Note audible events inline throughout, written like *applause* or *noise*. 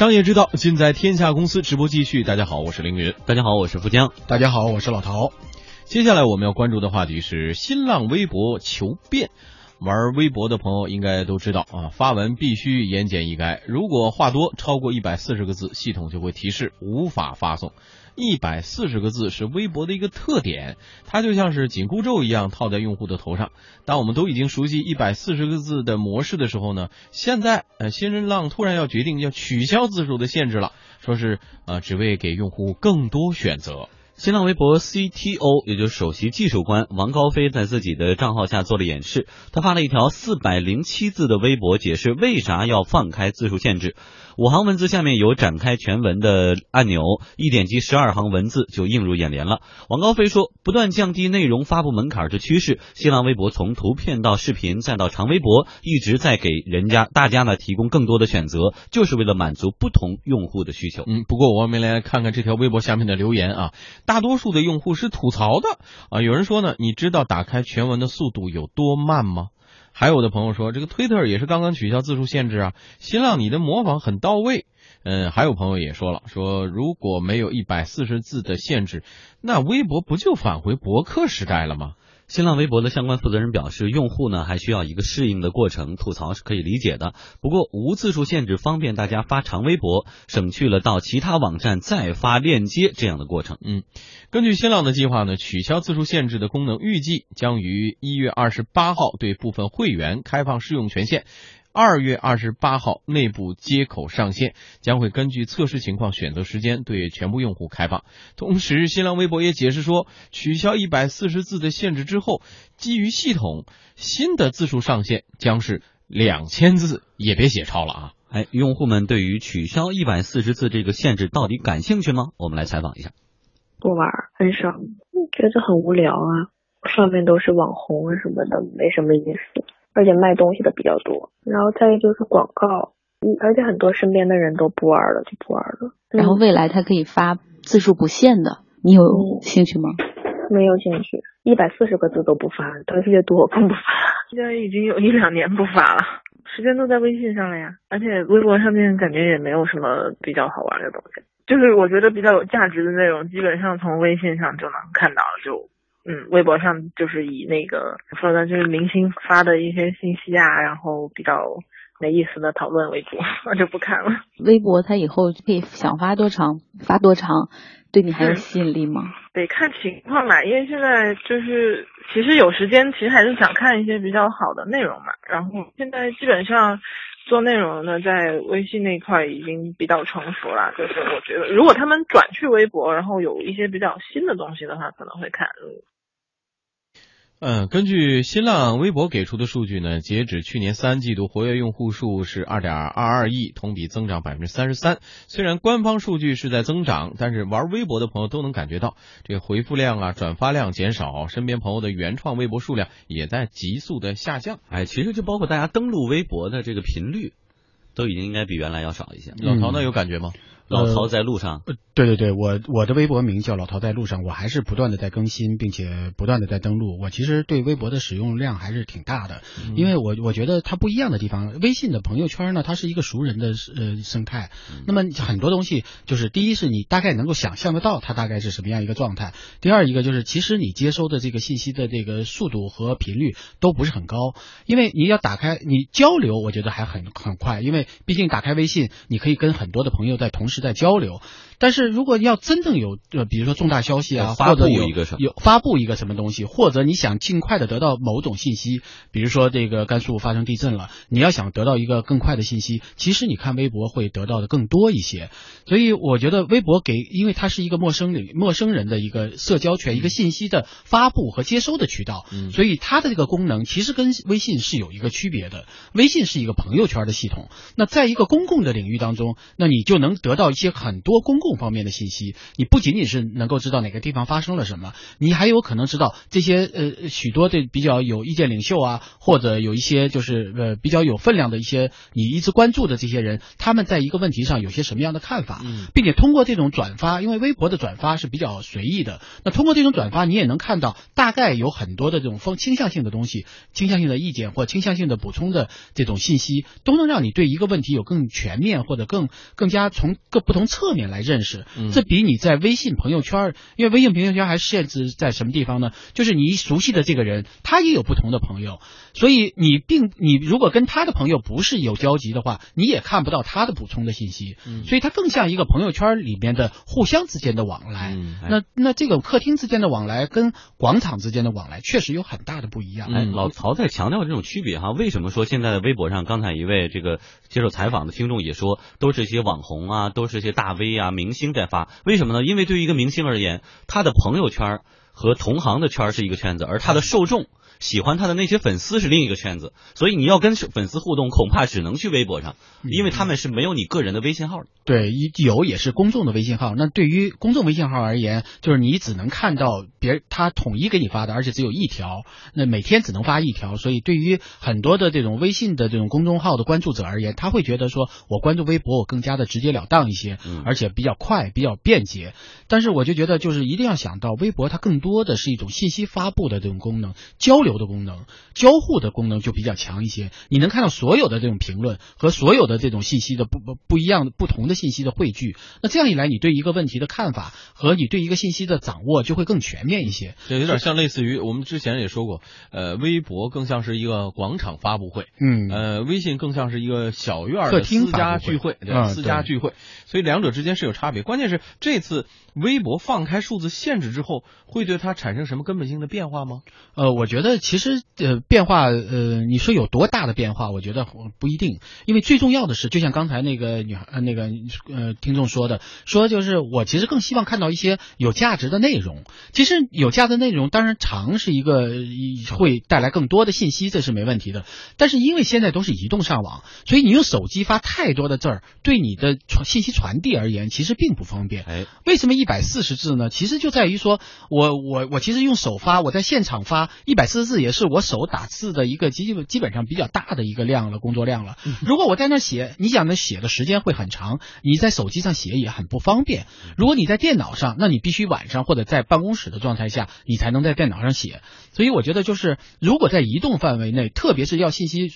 商业之道，尽在天下公司。直播继续，大家好，我是凌云。大家好，我是富江。大家好，我是老陶。接下来我们要关注的话题是新浪微博求变。玩微博的朋友应该都知道啊，发文必须言简意赅，如果话多超过一百四十个字，系统就会提示无法发送。一百四十个字是微博的一个特点，它就像是紧箍咒一样套在用户的头上。当我们都已经熟悉一百四十个字的模式的时候呢，现在呃新人浪突然要决定要取消字数的限制了，说是呃只为给用户更多选择。新浪微博 CTO，也就是首席技术官王高飞在自己的账号下做了演示，他发了一条四百零七字的微博，解释为啥要放开字数限制。五行文字下面有展开全文的按钮，一点击十二行文字就映入眼帘了。王高飞说，不断降低内容发布门槛的趋势，新浪微博从图片到视频再到长微博，一直在给人家大家呢提供更多的选择，就是为了满足不同用户的需求。嗯，不过我们来看看这条微博下面的留言啊，大多数的用户是吐槽的啊，有人说呢，你知道打开全文的速度有多慢吗？还有的朋友说，这个推特也是刚刚取消字数限制啊。新浪你的模仿很到位。嗯，还有朋友也说了，说如果没有一百四十字的限制，那微博不就返回博客时代了吗？新浪微博的相关负责人表示，用户呢还需要一个适应的过程，吐槽是可以理解的。不过无字数限制方便大家发长微博，省去了到其他网站再发链接这样的过程。嗯，根据新浪的计划呢，取消字数限制的功能预计将于一月二十八号对部分会员开放试用权限。二月二十八号内部接口上线，将会根据测试情况选择时间对全部用户开放。同时，新浪微博也解释说，取消一百四十字的限制之后，基于系统新的字数上限将是两千字，也别写超了啊！哎，用户们对于取消一百四十字这个限制到底感兴趣吗？我们来采访一下。不玩，很少，觉得很无聊啊，上面都是网红啊什么的，没什么意思。而且卖东西的比较多，然后再就是广告，嗯，而且很多身边的人都不玩了，就不玩了。然后未来它可以发字数不限的，你有兴趣吗？没有兴趣，一百四十个字都不发，特别多更不发。*laughs* 现在已经有一两年不发了，时间都在微信上了呀。而且微博上面感觉也没有什么比较好玩的东西，就是我觉得比较有价值的内容，基本上从微信上就能看到了，就。嗯，微博上就是以那个说的，就是明星发的一些信息啊，然后比较没意思的讨论为主，*laughs* 我就不看了。微博它以后可以想发多长发多长，对你还有吸引力吗？得看情况吧，因为现在就是其实有时间，其实还是想看一些比较好的内容嘛。然后现在基本上做内容呢，在微信那块已经比较成熟了，就是我觉得如果他们转去微博，然后有一些比较新的东西的话，可能会看。嗯，根据新浪微博给出的数据呢，截止去年三季度，活跃用户数是二点二二亿，同比增长百分之三十三。虽然官方数据是在增长，但是玩微博的朋友都能感觉到，这个回复量啊、转发量减少，身边朋友的原创微博数量也在急速的下降。哎，其实就包括大家登录微博的这个频率，都已经应该比原来要少一些。老曹呢，有感觉吗？老陶在路上，对对对，我我的微博名叫老陶在路上，我还是不断的在更新，并且不断的在登录。我其实对微博的使用量还是挺大的，因为我我觉得它不一样的地方，微信的朋友圈呢，它是一个熟人的呃生态，那么很多东西就是第一是你大概能够想象得到它大概是什么样一个状态，第二一个就是其实你接收的这个信息的这个速度和频率都不是很高，因为你要打开你交流，我觉得还很很快，因为毕竟打开微信，你可以跟很多的朋友在同时。在交流。但是如果要真正有呃，比如说重大消息啊，或者有有发布一个什么东西，或者你想尽快的得到某种信息，比如说这个甘肃发生地震了，你要想得到一个更快的信息，其实你看微博会得到的更多一些。所以我觉得微博给，因为它是一个陌生里陌生人的一个社交圈，一个信息的发布和接收的渠道，所以它的这个功能其实跟微信是有一个区别的。微信是一个朋友圈的系统，那在一个公共的领域当中，那你就能得到到一些很多公共方面的信息。你不仅仅是能够知道哪个地方发生了什么，你还有可能知道这些呃许多的比较有意见领袖啊，或者有一些就是呃比较有分量的一些你一直关注的这些人，他们在一个问题上有些什么样的看法，并且通过这种转发，因为微博的转发是比较随意的，那通过这种转发，你也能看到大概有很多的这种风倾向性的东西、倾向性的意见或倾向性的补充的这种信息，都能让你对一个问题有更全面或者更更加从各不同侧面来认识。这比你在微信朋友圈，因为微信朋友圈还限制在什么地方呢？就是你熟悉的这个人，他也有不同的朋友，所以你并你如果跟他的朋友不是有交集的话，你也看不到他的补充的信息。所以它更像一个朋友圈里面的互相之间的往来。那那这个客厅之间的往来跟广场之间的往来确实有很大的不一样。哎，老曹在强调这种区别哈。为什么说现在的微博上，刚才一位这个接受采访的听众也说，都是一些网红啊，都都是些大 V 啊、明星在发？为什么呢？因为对于一个明星而言，他的朋友圈和同行的圈是一个圈子，而他的受众。喜欢他的那些粉丝是另一个圈子，所以你要跟粉丝互动，恐怕只能去微博上，因为他们是没有你个人的微信号的。对，有也是公众的微信号。那对于公众微信号而言，就是你只能看到别他统一给你发的，而且只有一条，那每天只能发一条。所以对于很多的这种微信的这种公众号的关注者而言，他会觉得说我关注微博我更加的直截了当一些，而且比较快，比较便捷。但是我就觉得就是一定要想到微博，它更多的是一种信息发布的这种功能，交流。流的功能，交互的功能就比较强一些。你能看到所有的这种评论和所有的这种信息的不不不一样的不同的信息的汇聚。那这样一来，你对一个问题的看法和你对一个信息的掌握就会更全面一些。这有点像类似于我们之前也说过，呃，微博更像是一个广场发布会，嗯，呃，微信更像是一个小院的私家聚会，对，私家聚会。所以两者之间是有差别。关键是这次微博放开数字限制之后，会对它产生什么根本性的变化吗？呃，我觉得。其实呃变化呃你说有多大的变化？我觉得不一定，因为最重要的是，就像刚才那个女孩呃那个呃听众说的，说就是我其实更希望看到一些有价值的内容。其实有价值的内容当然长是一个会带来更多的信息，这是没问题的。但是因为现在都是移动上网，所以你用手机发太多的字儿，对你的传信息传递而言其实并不方便。哎，为什么一百四十字呢？其实就在于说我我我其实用手发，我在现场发一百四十。字也是我手打字的一个基基本上比较大的一个量了，工作量了。如果我在那写，你想那写的时间会很长，你在手机上写也很不方便。如果你在电脑上，那你必须晚上或者在办公室的状态下，你才能在电脑上写。所以我觉得就是，如果在移动范围内，特别是要信息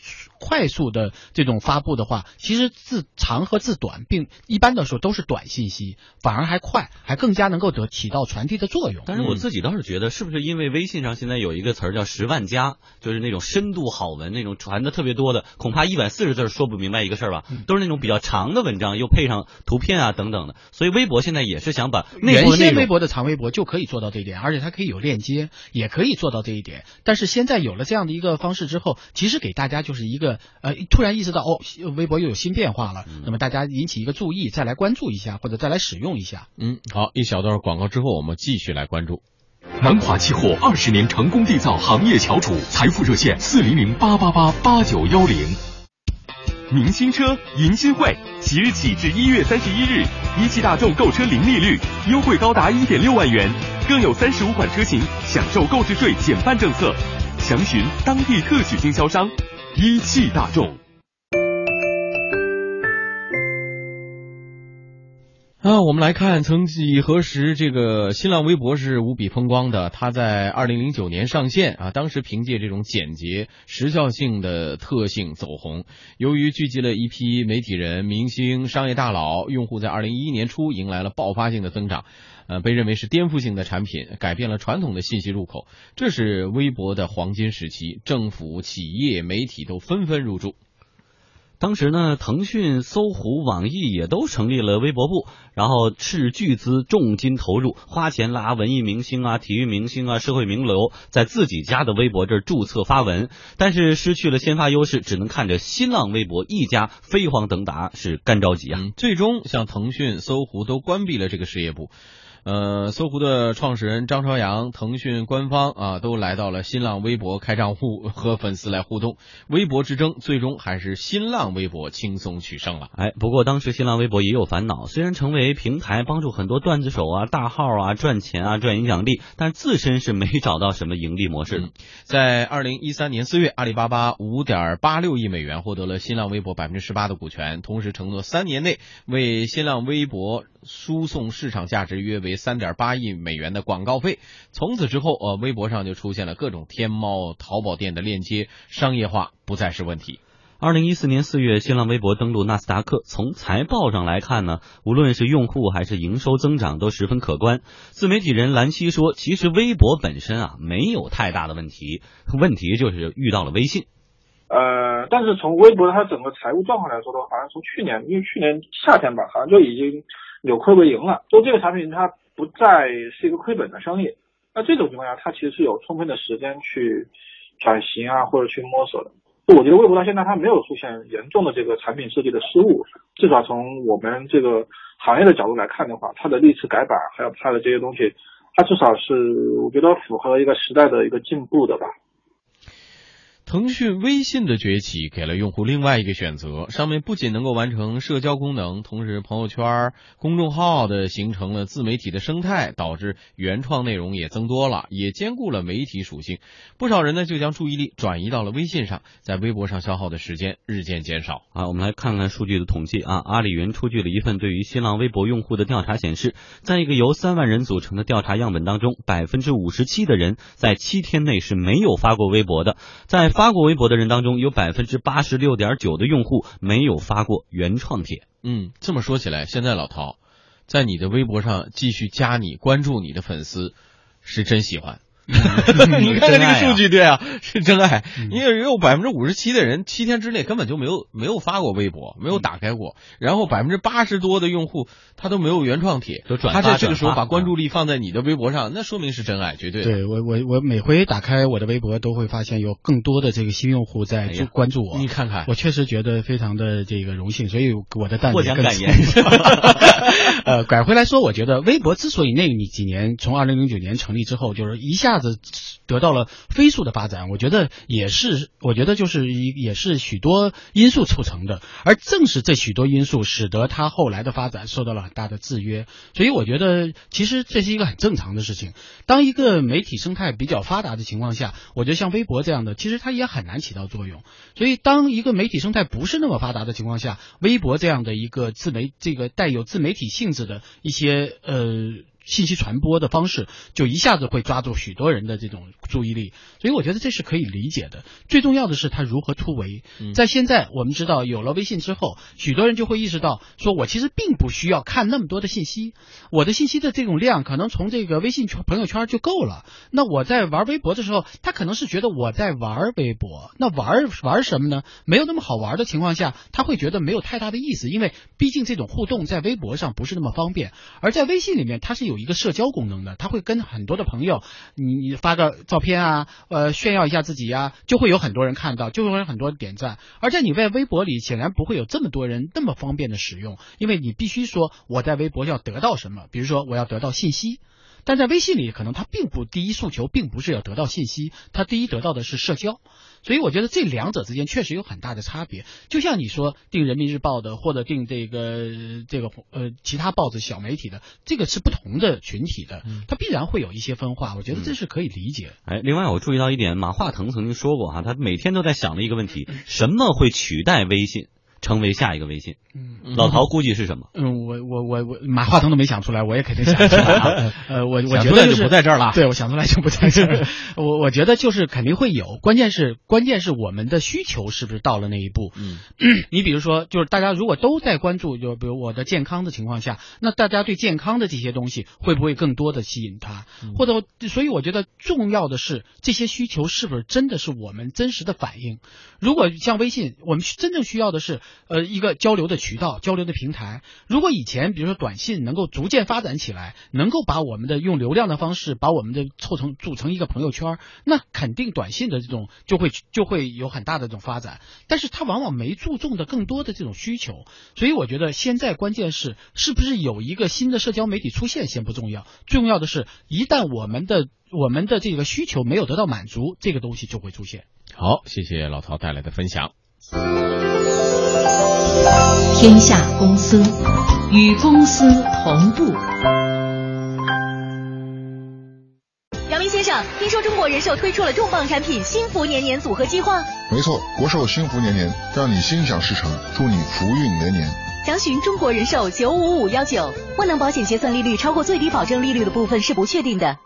快速的这种发布的话，其实字长和字短，并一般的时候都是短信息，反而还快，还更加能够得起到传递的作用。但是我自己倒是觉得，是不是因为微信上现在有一个词儿叫“十”。万加就是那种深度好文，那种传的特别多的，恐怕一百四十字说不明白一个事儿吧，都是那种比较长的文章，又配上图片啊等等的。所以微博现在也是想把原先微博的长微博就可以做到这一点，而且它可以有链接，也可以做到这一点。但是现在有了这样的一个方式之后，其实给大家就是一个呃，突然意识到哦，微博又有新变化了，那么大家引起一个注意，再来关注一下或者再来使用一下。嗯，好，一小段广告之后，我们继续来关注。南华期货二十年成功缔造行业翘楚，财富热线四零零八八八八九幺零。明星车迎新会，即日起至一月三十一日，一汽大众购车零利率，优惠高达一点六万元，更有三十五款车型享受购置税减半政策，详询当地特许经销商，一汽大众。啊，我们来看，曾几何时，这个新浪微博是无比风光的。它在二零零九年上线啊，当时凭借这种简洁、时效性的特性走红。由于聚集了一批媒体人、明星、商业大佬，用户在二零一一年初迎来了爆发性的增长，呃，被认为是颠覆性的产品，改变了传统的信息入口。这是微博的黄金时期，政府、企业、媒体都纷纷入驻。当时呢，腾讯、搜狐、网易也都成立了微博部，然后斥巨资、重金投入，花钱拉文艺明星啊、体育明星啊、社会名流，在自己家的微博这儿注册发文，但是失去了先发优势，只能看着新浪微博一家飞黄腾达，是干着急啊！最终，像腾讯、搜狐都关闭了这个事业部。呃，搜狐的创始人张朝阳、腾讯官方啊都来到了新浪微博开账户 *laughs* 和粉丝来互动。微博之争最终还是新浪微博轻松取胜了。哎，不过当时新浪微博也有烦恼，虽然成为平台帮助很多段子手啊、大号啊赚钱啊、赚影响力，但自身是没找到什么盈利模式。嗯、在二零一三年四月，阿里巴巴五点八六亿美元获得了新浪微博百分之十八的股权，同时承诺三年内为新浪微博输送市场价值约为三点八亿美元的广告费。从此之后，呃，微博上就出现了各种天猫、淘宝店的链接，商业化不再是问题。二零一四年四月，新浪微博登陆纳斯达克。从财报上来看呢，无论是用户还是营收增长都十分可观。自媒体人兰溪说：“其实微博本身啊没有太大的问题，问题就是遇到了微信。呃，但是从微博它整个财务状况来说的话，好像从去年，因为去年夏天吧，好像就已经扭亏为盈了。做这个产品它不再是一个亏本的生意。那这种情况下，它其实是有充分的时间去转型啊，或者去摸索的。”我觉得微博到现在它没有出现严重的这个产品设计的失误，至少从我们这个行业的角度来看的话，它的历次改版还有它的这些东西，它至少是我觉得符合一个时代的一个进步的吧。腾讯微信的崛起给了用户另外一个选择，上面不仅能够完成社交功能，同时朋友圈、公众号的形成了自媒体的生态，导致原创内容也增多了，也兼顾了媒体属性。不少人呢就将注意力转移到了微信上，在微博上消耗的时间日渐减少。啊，我们来看看数据的统计啊，阿里云出具了一份对于新浪微博用户的调查显示，在一个由三万人组成的调查样本当中，百分之五十七的人在七天内是没有发过微博的，在发发过微博的人当中，有百分之八十六点九的用户没有发过原创帖。嗯，这么说起来，现在老陶在你的微博上继续加你、关注你的粉丝，是真喜欢。*laughs* 你看看这个数据，对啊，是真爱。因为有百分之五十七的人七天之内根本就没有没有发过微博，没有打开过。然后百分之八十多的用户他都没有原创帖，他在这个时候把关注力放在你的微博上，那说明是真爱，绝对。对我我我每回打开我的微博都会发现有更多的这个新用户在关注我。你看看，我确实觉得非常的这个荣幸，所以我的蛋获奖感言。*laughs* 呃，拐回来说，我觉得微博之所以那几年从二零零九年成立之后，就是一下子。得到了飞速的发展，我觉得也是，我觉得就是也是许多因素促成的，而正是这许多因素使得它后来的发展受到了很大的制约，所以我觉得其实这是一个很正常的事情。当一个媒体生态比较发达的情况下，我觉得像微博这样的，其实它也很难起到作用。所以当一个媒体生态不是那么发达的情况下，微博这样的一个自媒这个带有自媒体性质的一些呃。信息传播的方式就一下子会抓住许多人的这种注意力，所以我觉得这是可以理解的。最重要的是它如何突围。在现在我们知道有了微信之后，许多人就会意识到，说我其实并不需要看那么多的信息，我的信息的这种量可能从这个微信圈朋友圈就够了。那我在玩微博的时候，他可能是觉得我在玩微博，那玩玩什么呢？没有那么好玩的情况下，他会觉得没有太大的意思，因为毕竟这种互动在微博上不是那么方便，而在微信里面它是有。有一个社交功能的，他会跟很多的朋友，你你发个照片啊，呃，炫耀一下自己呀，就会有很多人看到，就会有很多人点赞。而且你在微博里，显然不会有这么多人那么方便的使用，因为你必须说我在微博要得到什么，比如说我要得到信息。但在微信里，可能他并不第一诉求并不是要得到信息，他第一得到的是社交。所以我觉得这两者之间确实有很大的差别。就像你说订人民日报的或者订这个这个呃其他报纸小媒体的，这个是不同的群体的，它必然会有一些分化。我觉得这是可以理解。哎，另外我注意到一点，马化腾曾经说过哈，他每天都在想的一个问题：*laughs* 什么会取代微信？成为下一个微信，嗯，老陶估计是什么？嗯，我我我我马化腾都没想出来，我也肯定想不出来。*laughs* 呃，我我觉得就不在这儿了。对，我想出来就不在这儿。我我觉得就是肯定会有，关键是关键是我们的需求是不是到了那一步？嗯，*clears throat* 你比如说，就是大家如果都在关注，就比如我的健康的情况下，那大家对健康的这些东西会不会更多的吸引他？或者，所以我觉得重要的是这些需求是不是真的是我们真实的反应？如果像微信，我们真正需要的是。呃，一个交流的渠道，交流的平台。如果以前比如说短信能够逐渐发展起来，能够把我们的用流量的方式把我们的凑成组成一个朋友圈，那肯定短信的这种就会就会有很大的这种发展。但是它往往没注重的更多的这种需求，所以我觉得现在关键是是不是有一个新的社交媒体出现先不重要，重要的是一旦我们的我们的这个需求没有得到满足，这个东西就会出现。好，谢谢老陶带来的分享。天下公司与公司同步。杨明先生，听说中国人寿推出了重磅产品“幸福年年组合计划”。没错，国寿幸福年年，让你心想事成，祝你福运连连。详询中国人寿九五五幺九。万能保险结算利率超过最低保证利率的部分是不确定的。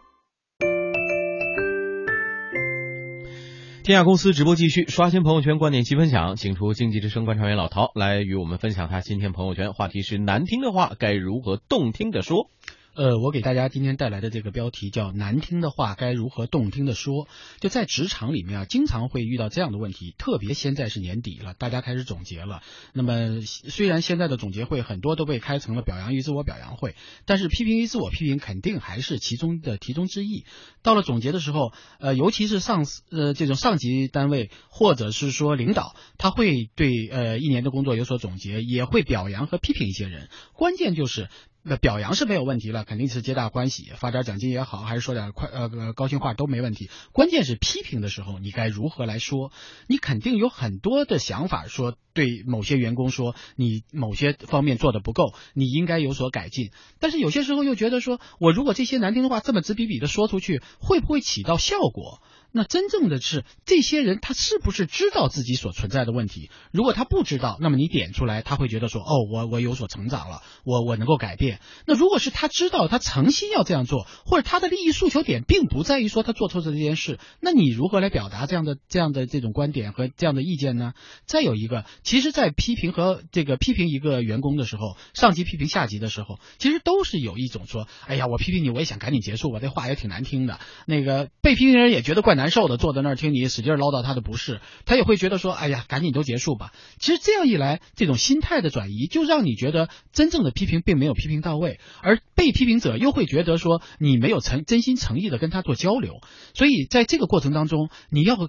天下公司直播继续，刷新朋友圈观点及分享，请出经济之声观察员老陶来与我们分享他今天朋友圈话题是难听的话该如何动听的说。呃，我给大家今天带来的这个标题叫“难听的话该如何动听的说”。就在职场里面啊，经常会遇到这样的问题，特别现在是年底了，大家开始总结了。那么虽然现在的总结会很多都被开成了表扬与自我表扬会，但是批评与自我批评肯定还是其中的题中之意。到了总结的时候，呃，尤其是上司呃这种上级单位或者是说领导，他会对呃一年的工作有所总结，也会表扬和批评一些人。关键就是。那表扬是没有问题了，肯定是皆大欢喜，发点奖金也好，还是说点快呃高兴话都没问题。关键是批评的时候，你该如何来说？你肯定有很多的想法，说对某些员工说你某些方面做的不够，你应该有所改进。但是有些时候又觉得说，我如果这些难听的话这么直笔笔的说出去，会不会起到效果？那真正的是这些人，他是不是知道自己所存在的问题？如果他不知道，那么你点出来，他会觉得说，哦，我我有所成长了，我我能够改变。那如果是他知道，他诚心要这样做，或者他的利益诉求点并不在于说他做错这件事，那你如何来表达这样的这样的这种观点和这样的意见呢？再有一个，其实，在批评和这个批评一个员工的时候，上级批评下级的时候，其实都是有一种说，哎呀，我批评你，我也想赶紧结束，我这话也挺难听的。那个被批评人也觉得怪难难受的，坐在那儿听你使劲唠叨他的不是，他也会觉得说，哎呀，赶紧都结束吧。其实这样一来，这种心态的转移，就让你觉得真正的批评并没有批评到位，而被批评者又会觉得说你没有诚真心诚意的跟他做交流。所以在这个过程当中，你要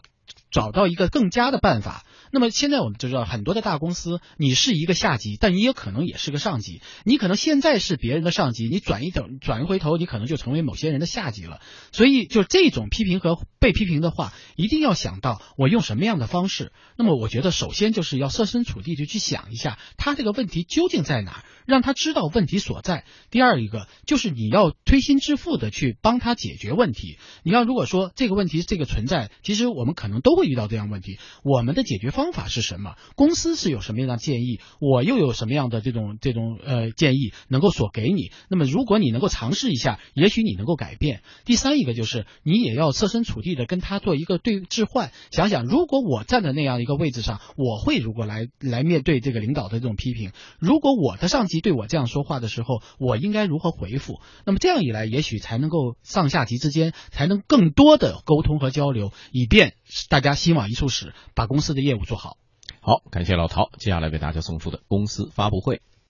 找到一个更加的办法。那么现在我们就知道，很多的大公司，你是一个下级，但你也可能也是个上级。你可能现在是别人的上级，你转一等转一回头，你可能就成为某些人的下级了。所以，就这种批评和被批评的话，一定要想到我用什么样的方式。那么，我觉得首先就是要设身处地的去想一下，他这个问题究竟在哪儿，让他知道问题所在。第二一个就是你要推心置腹的去帮他解决问题。你要如果说这个问题这个存在，其实我们可能都会遇到这样问题，我们的解决方。方法是什么？公司是有什么样的建议？我又有什么样的这种这种呃建议能够所给你？那么如果你能够尝试一下，也许你能够改变。第三一个就是你也要设身处地的跟他做一个对置换，想想如果我站在那样一个位置上，我会如果来来面对这个领导的这种批评，如果我的上级对我这样说话的时候，我应该如何回复？那么这样一来，也许才能够上下级之间才能更多的沟通和交流，以便大家心往一处使，把公司的业务。做好，好，感谢老陶。接下来为大家送出的公司发布会。